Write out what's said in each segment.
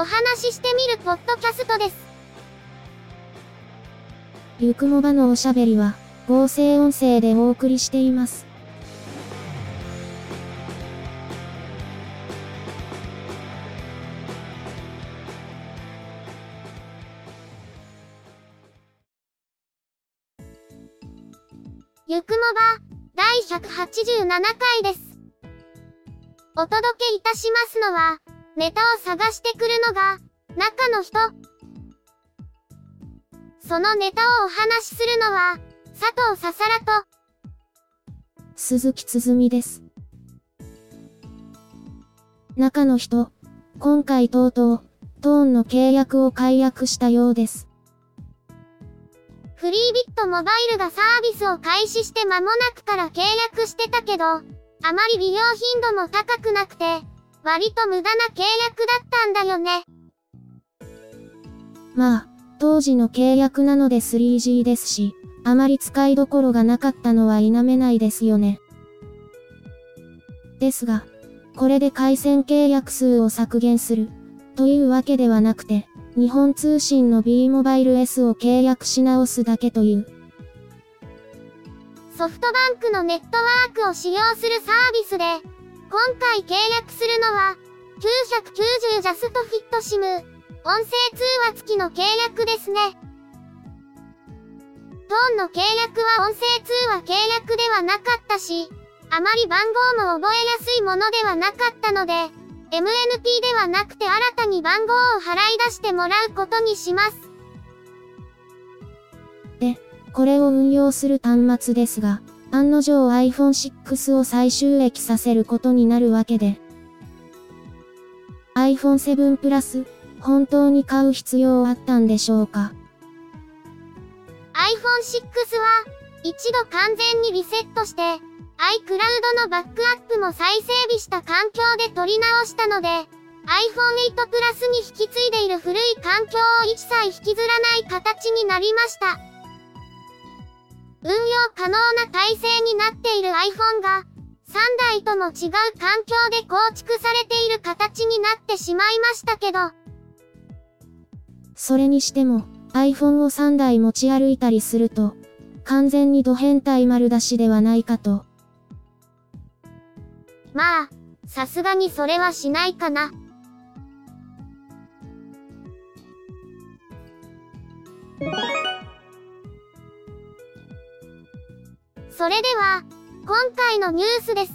お話ししてみるポッドキャストです。ゆくもばのおしゃべりは、合成音声でお送りしています。ゆくもば、第187回です。お届けいたしますのは、ネタを探してくるのが、中の人。そのネタをお話しするのは、佐藤ささらと、鈴木つづみです。中の人、今回とうとう、トーンの契約を解約したようです。フリービットモバイルがサービスを開始して間もなくから契約してたけど、あまり利用頻度も高くなくて、割と無駄な契約だったんだよね。まあ、当時の契約なので 3G ですし、あまり使いどころがなかったのは否めないですよね。ですが、これで回線契約数を削減する、というわけではなくて、日本通信の B モバイル S を契約し直すだけという。ソフトバンクのネットワークを使用するサービスで、今回契約するのは、990ジャストフィットシム、音声通話付きの契約ですね。トーンの契約は音声通話契約ではなかったし、あまり番号も覚えやすいものではなかったので、MNP ではなくて新たに番号を払い出してもらうことにします。で、これを運用する端末ですが、案の定 iPhone 6を再収益させることになるわけで。iPhone 7 Plus、本当に買う必要あったんでしょうか？iPhone 6は、一度完全にリセットして、iCloud のバックアップも再整備した環境で取り直したので、iPhone 8 Plus に引き継いでいる古い環境を一切引きずらない形になりました。運用可能な体制になっている iPhone が、3台とも違う環境で構築されている形になってしまいましたけど、それにしても、iPhone を3台持ち歩いたりすると、完全にド変態丸出しではないかと。まあ、さすがにそれはしないかな。それでは、今回のニュースです。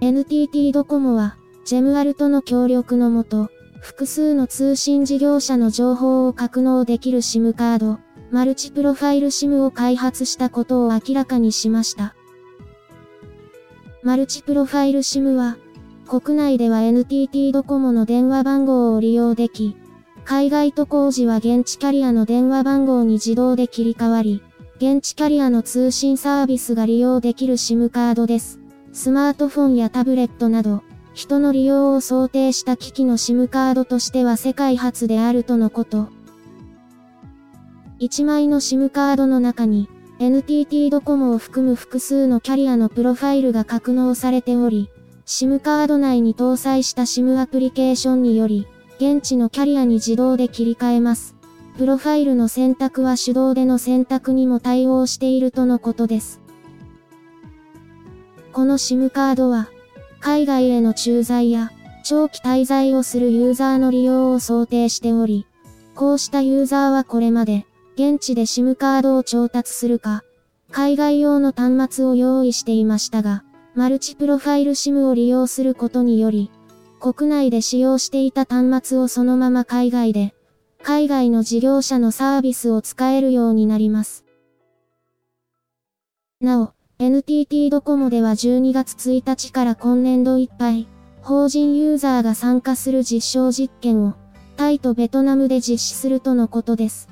NTT ドコモは、ジェムアルトの協力のもと、複数の通信事業者の情報を格納できる SIM カード、マルチプロファイル SIM を開発したことを明らかにしました。マルチプロファイル SIM は、国内では NTT ドコモの電話番号を利用でき、海外渡航時は現地キャリアの電話番号に自動で切り替わり、現地キャリアの通信サービスが利用できる SIM カードです。スマートフォンやタブレットなど、人の利用を想定した機器の SIM カードとしては世界初であるとのこと。1枚の SIM カードの中に、NTT ドコモを含む複数のキャリアのプロファイルが格納されており、SIM カード内に搭載した SIM アプリケーションにより、現地のキャリアに自動で切り替えます。プロファイルの選択は手動での選択にも対応しているとのことです。この SIM カードは、海外への駐在や、長期滞在をするユーザーの利用を想定しており、こうしたユーザーはこれまで、現地で SIM カードを調達するか、海外用の端末を用意していましたが、マルチプロファイル SIM を利用することにより、国内で使用していた端末をそのまま海外で、海外の事業者のサービスを使えるようになります。なお、NTT ドコモでは12月1日から今年度いっぱい、法人ユーザーが参加する実証実験を、タイとベトナムで実施するとのことです。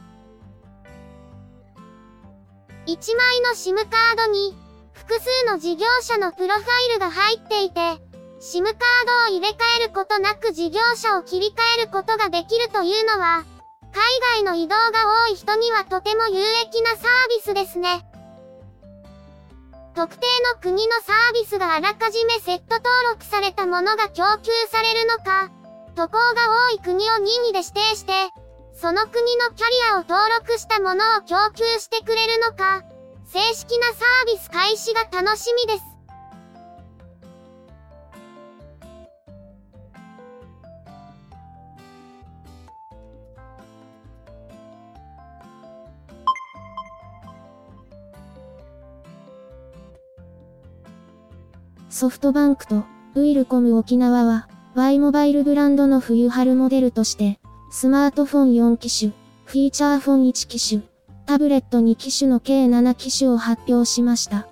1枚の SIM カードに、複数の事業者のプロファイルが入っていて、SIM カードを入れ替えることなく事業者を切り替えることができるというのは、海外の移動が多い人にはとても有益なサービスですね。特定の国のサービスがあらかじめセット登録されたものが供給されるのか、渡航が多い国を任意で指定して、その国のキャリアを登録したものを供給してくれるのか、正式なサービス開始が楽しみです。ソフトバンクとウィルコム沖縄は Y モバイルブランドの冬春モデルとしてスマートフォン4機種、フィーチャーフォン1機種、タブレット2機種の計7機種を発表しました。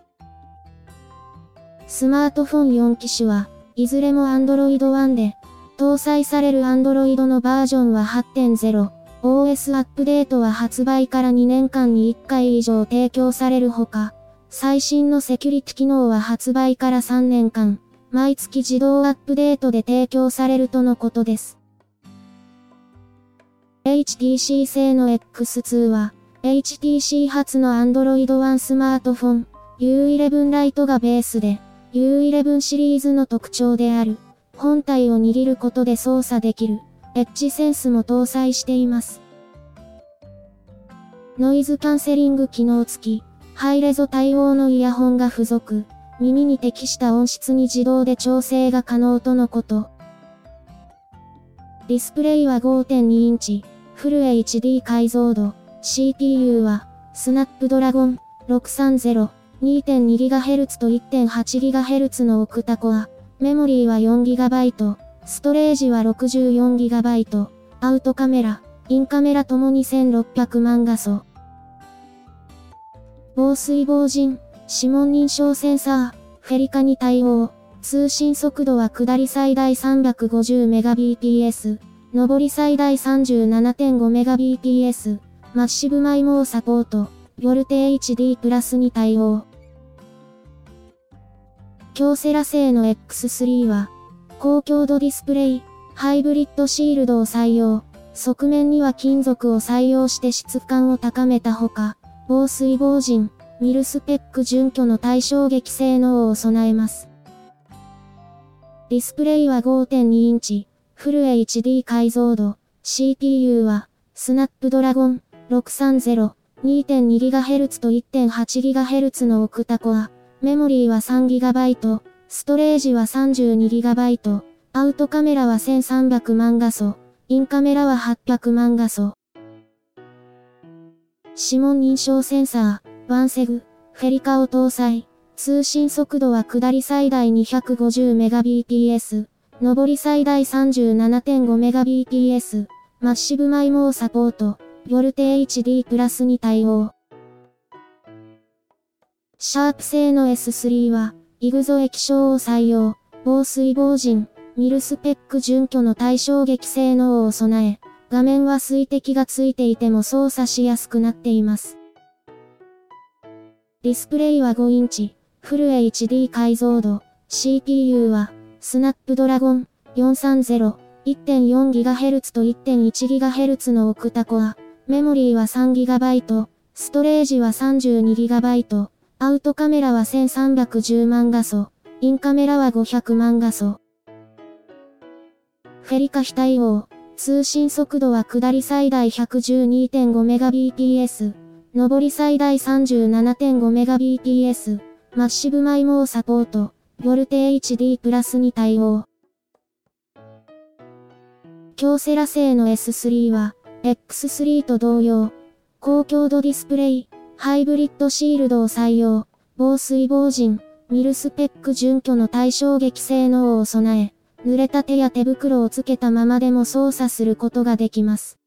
スマートフォン4機種はいずれも Android One で、搭載される Android のバージョンは8.0、OS アップデートは発売から2年間に1回以上提供されるほか、最新のセキュリティ機能は発売から3年間、毎月自動アップデートで提供されるとのことです。HTC 製の X2 は、HTC 初の Android One スマートフォン、U11 ライトがベースで、U11 シリーズの特徴である、本体を握ることで操作できる、エッジセンスも搭載しています。ノイズキャンセリング機能付き、ハイレゾ対応のイヤホンが付属、耳に適した音質に自動で調整が可能とのこと。ディスプレイは5.2インチ、フル HD 解像度、CPU は、スナップドラゴン。630、2.2GHz と 1.8GHz のオクタコア、メモリーは 4GB、ストレージは 64GB、アウトカメラ、インカメラともに1600万画素。防水防塵、指紋認証センサー、フェリカに対応。通信速度は下り最大 350Mbps、上り最大 37.5Mbps、マッシブマイモーサポート、ボルテ HD プラスに対応。京セラ製の X3 は、高強度ディスプレイ、ハイブリッドシールドを採用、側面には金属を採用して質感を高めたほか、防水防塵、ミルスペック準拠の対衝撃性能を備えます。ディスプレイは5.2インチ、フル HD 解像度、CPU は、スナップドラゴン630、2.2GHz と 1.8GHz のオクタコア、メモリーは 3GB、ストレージは 32GB、アウトカメラは1300万画素、インカメラは800万画素。指紋認証センサー、ワンセグ、フェリカを搭載。通信速度は下り最大 250Mbps、上り最大 37.5Mbps、マッシブマイモーサポート、ボルテ HD プラスに対応。シャープ製の S3 は、イグゾ液晶を採用、防水防塵、ミルスペック準拠の対衝撃性能を備え、画面は水滴がついていても操作しやすくなっています。ディスプレイは5インチ、フル HD 解像度、CPU は、スナップドラゴン。430、1.4GHz と 1.1GHz のオクタコア、メモリーは 3GB、ストレージは 32GB、アウトカメラは1310万画素、インカメラは500万画素。フェリカ非対応、通信速度は下り最大 112.5Mbps、上り最大 37.5Mbps、マッシブマイモーサポート、ボルテ HD プラスに対応。京セラ製の S3 は、X3 と同様、高強度ディスプレイ、ハイブリッドシールドを採用、防水防塵、ミルスペック準拠の対衝撃性能を備え、濡れた手や手袋をつけたままでも操作することができます。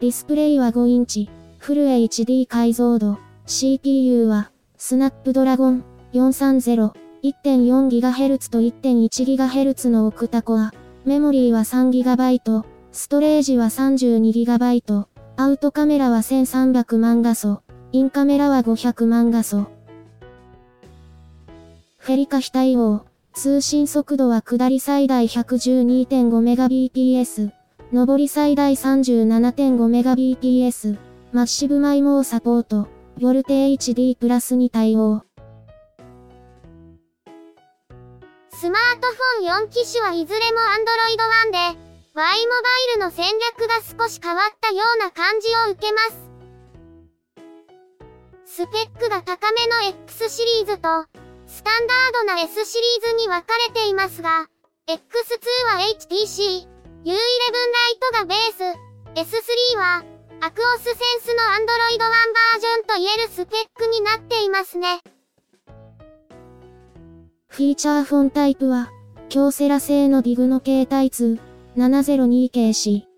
ディスプレイは5インチ、フル HD 解像度、CPU は、スナップドラゴン430、1.4GHz と 1.1GHz のオクタコア。メモリーは 3GB、ストレージは 32GB、アウトカメラは1300万画素、インカメラは500万画素。フェリカ非対応。通信速度は下り最大 112.5Mbps、上り最大 37.5Mbps、マッシブマイモーサポート、ボルテ HD プラスに対応。スマートフォン4機種はいずれも Android One で、Y モバイルの戦略が少し変わったような感じを受けます。スペックが高めの X シリーズと、スタンダードな S シリーズに分かれていますが、X2 は HTC、U11 ライトがベース、S3 は、アクオスセンスの Android One バージョンと言えるスペックになっていますね。フィーチャーフォンタイプは、京セラ製のビグの携帯2、702形式。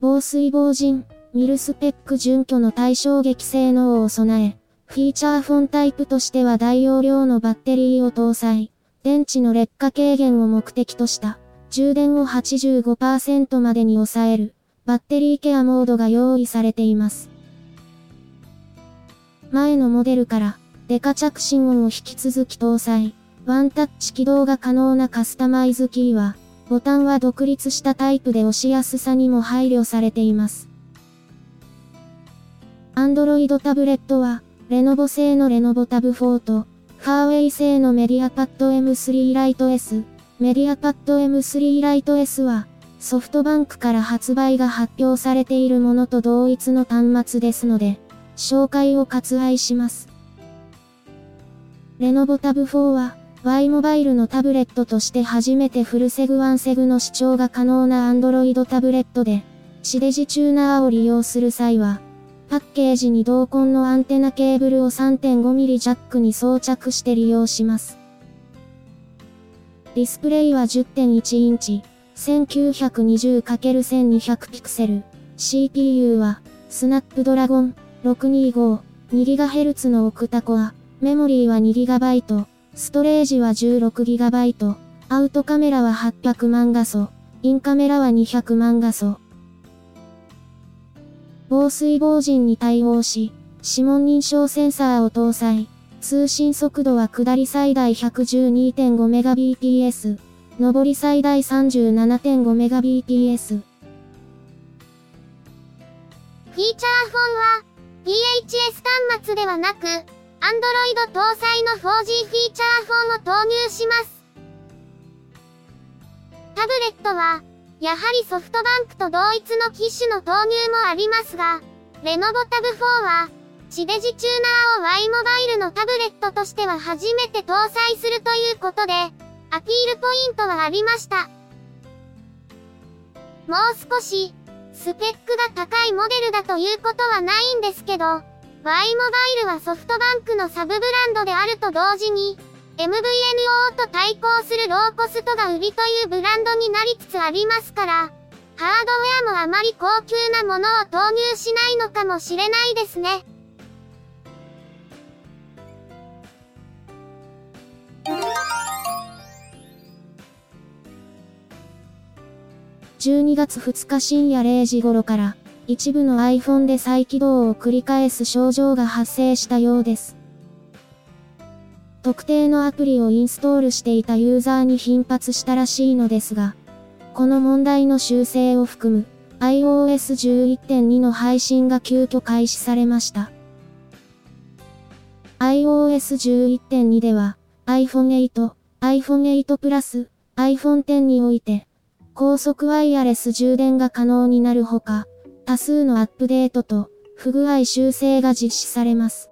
防水防塵、ミルスペック準拠の対衝撃性能を備え、フィーチャーフォンタイプとしては大容量のバッテリーを搭載、電池の劣化軽減を目的とした、充電を85%までに抑える、バッテリーケアモードが用意されています。前のモデルから、デカ着信音を引き続き搭載、ワンタッチ起動が可能なカスタマイズキーは、ボタンは独立したタイプで押しやすさにも配慮されています。Android タブレットは、レノボ製のレノボタブ4と、ファーウェイ製のメディアパッド M3 ライト S、メディアパッド M3 ライト S は、ソフトバンクから発売が発表されているものと同一の端末ですので、紹介を割愛します。レノボタブ4は、Y モバイルのタブレットとして初めてフルセグワンセグの視聴が可能な Android タブレットで、地デジチューナーを利用する際は、パッケージに同梱のアンテナケーブルを 3.5mm ジャックに装着して利用します。ディスプレイは10.1インチ、1920×1200 ピクセル。CPU は、スナップドラゴン625、2GHz のオクタコア。メモリーは 2GB、ストレージは 16GB、アウトカメラは800万画素、インカメラは200万画素。防水防塵に対応し、指紋認証センサーを搭載。通信速度は下り最大 112.5Mbps、上り最大 37.5Mbps。フィーチャーフォンは、PHS 端末ではなく、Android 搭載の 4G フィーチャーフォンを投入します。タブレットは、やはりソフトバンクと同一の機種の投入もありますが、レノボタブ4は、地デジチューナーを Y モバイルのタブレットとしては初めて搭載するということで、アピールポイントはありました。もう少し、スペックが高いモデルだということはないんですけど、Y モバイルはソフトバンクのサブブランドであると同時に、MVNO と対抗するローコストが売りというブランドになりつつありますから、ハードウェアもあまり高級なものを投入しないのかもしれないですね。12月2日深夜0時頃から、一部の iPhone で再起動を繰り返す症状が発生したようです。特定のアプリをインストールしていたユーザーに頻発したらしいのですが、この問題の修正を含む iOS11.2 の配信が急遽開始されました。iOS11.2 では iPhone 8、iPhone 8 Plus、iPhone X において高速ワイヤレス充電が可能になるほか、多数のアップデートと不具合修正が実施されます。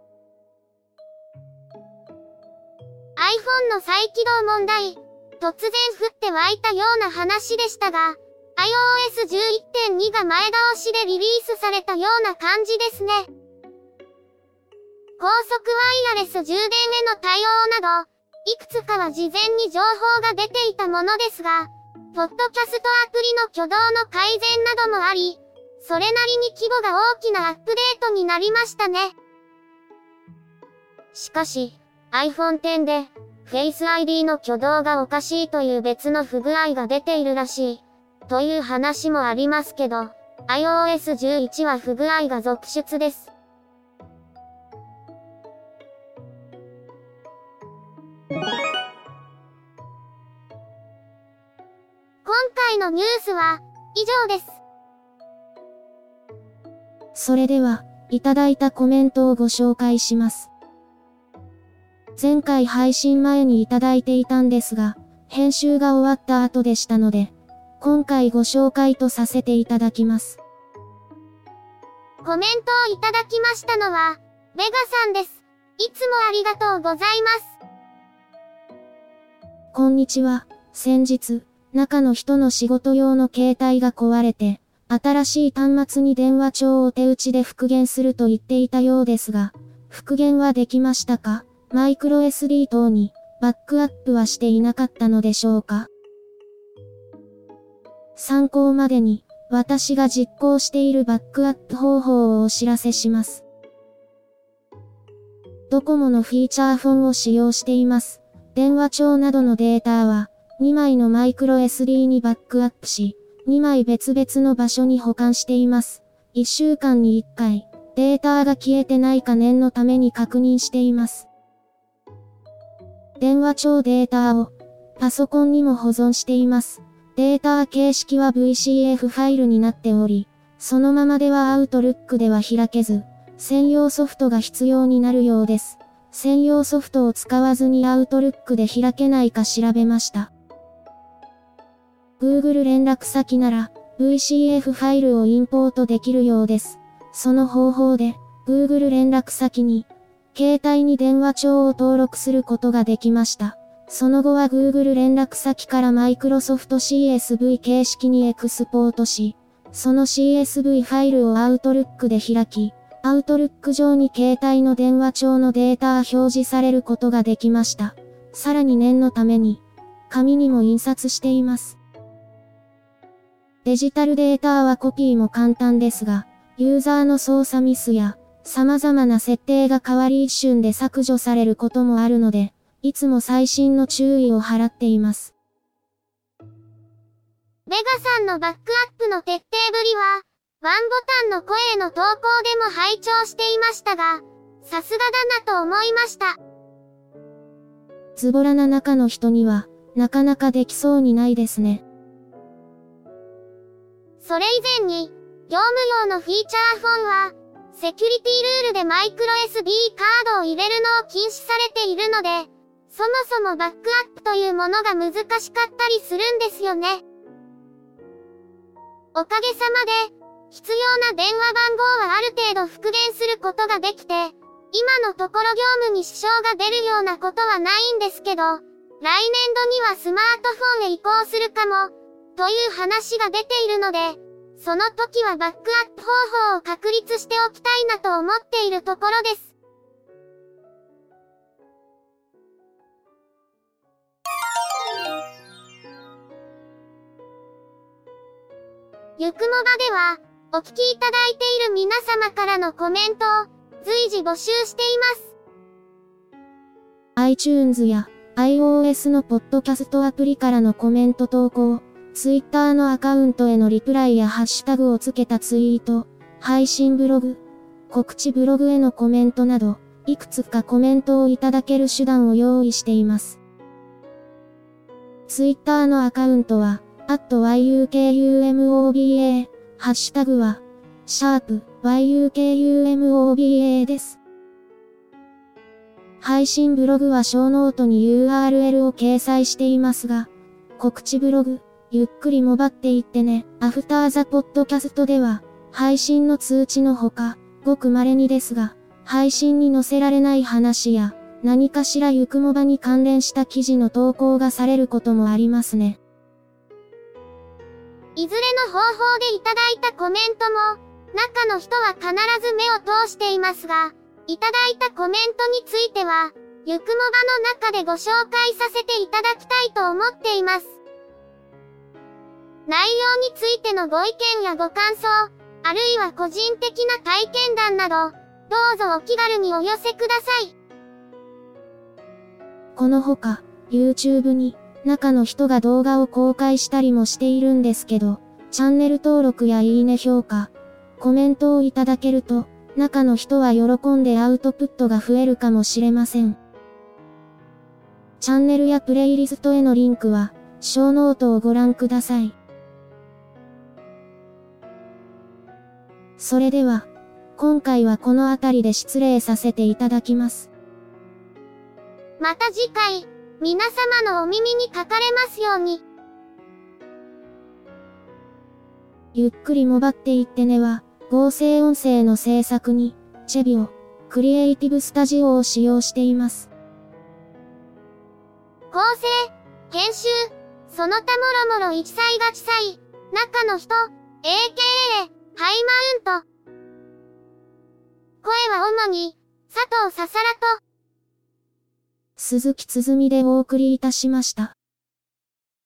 iPhone の再起動問題。突然降って湧いたような話でしたが、iOS11.2 が前倒しでリリースされたような感じですね。高速ワイヤレス充電への対応など、いくつかは事前に情報が出ていたものですが、ポッドキャストアプリの挙動の改善などもあり、それなりに規模が大きなアップデートになりましたね。しかし、iPhone X で、Face ID の挙動がおかしいという別の不具合が出ているらしい。という話もありますけど、iOS11 は不具合が続出です。今回のニュースは以上です。それでは、いただいたコメントをご紹介します。前回配信前にいただいていたんですが、編集が終わった後でしたので、今回ご紹介とさせていただきます。コメントをいただきましたのは、ベガさんです。いつもありがとうございます。こんにちは。先日、中の人の仕事用の携帯が壊れて、新しい端末に電話帳を手打ちで復元すると言っていたようですが、復元はできましたか？マイクロ SD 等にバックアップはしていなかったのでしょうか参考までに、私が実行しているバックアップ方法をお知らせします。ドコモのフィーチャーフォンを使用しています。電話帳などのデータは、2枚のマイクロ SD にバックアップし、2枚別々の場所に保管しています。1週間に1回、データが消えてないか念のために確認しています。電話帳データを、パソコンにも保存しています。データ形式は VCF ファイルになっており、そのままではアウトルックでは開けず、専用ソフトが必要になるようです。専用ソフトを使わずにアウトルックで開けないか調べました。Google 連絡先なら VCF ファイルをインポートできるようです。その方法で Google 連絡先に携帯に電話帳を登録することができました。その後は Google 連絡先から Microsoft CSV 形式にエクスポートし、その CSV ファイルを Outlook で開き、Outlook 上に携帯の電話帳のデータが表示されることができました。さらに念のために、紙にも印刷しています。デジタルデータはコピーも簡単ですが、ユーザーの操作ミスや、様々な設定が変わり一瞬で削除されることもあるので、いつも細心の注意を払っています。ベガさんのバックアップの徹底ぶりは、ワンボタンの声への投稿でも拝聴していましたが、さすがだなと思いました。ズボラな中の人には、なかなかできそうにないですね。それ以前に、業務用のフィーチャーフォンは、セキュリティルールでマイクロ SD カードを入れるのを禁止されているので、そもそもバックアップというものが難しかったりするんですよね。おかげさまで、必要な電話番号はある程度復元することができて、今のところ業務に支障が出るようなことはないんですけど、来年度にはスマートフォンへ移行するかも、という話が出ているので、その時はバックアップ方法を確立しておきたいなと思っているところです。ゆくもばでは、お聞きいただいている皆様からのコメントを随時募集しています。iTunes や iOS のポッドキャストアプリからのコメント投稿、Twitter のアカウントへのリプライやハッシュタグをつけたツイート、配信ブログ、告知ブログへのコメントなど、いくつかコメントをいただける手段を用意しています。Twitter のアカウントは、yukumoba、ハッシュタグは、シャープ yukumoba です。配信ブログはショーノートに URL を掲載していますが、告知ブログ、ゆっくりもばっていってね、 After the Podcast では、配信の通知のほか、ごく稀にですが、配信に載せられない話や、何かしらゆくもばに関連した記事の投稿がされることもありますね。いずれの方法でいただいたコメントも、中の人は必ず目を通していますが、いただいたコメントについては、ゆくもばの中でご紹介させていただきたいと思っています。内容についてのご意見やご感想、あるいは個人的な体験談など、どうぞお気軽にお寄せください。このほか、YouTube に、中の人が動画を公開したりもしているんですけど、チャンネル登録やいいね評価、コメントをいただけると、中の人は喜んでアウトプットが増えるかもしれません。チャンネルやプレイリストへのリンクは、ショーノートをご覧ください。それでは、今回はこの辺りで失礼させていただきます。また次回、皆様のお耳にかかれますように。ゆっくりもばっていってねは、合成音声の制作に、チェビオ、クリエイティブスタジオを使用しています。構成、編集、その他もろもろ一切が地裁、中の人、AKA、ハイマウント。声は主に、佐藤ささらと、鈴木つづみでお送りいたしました。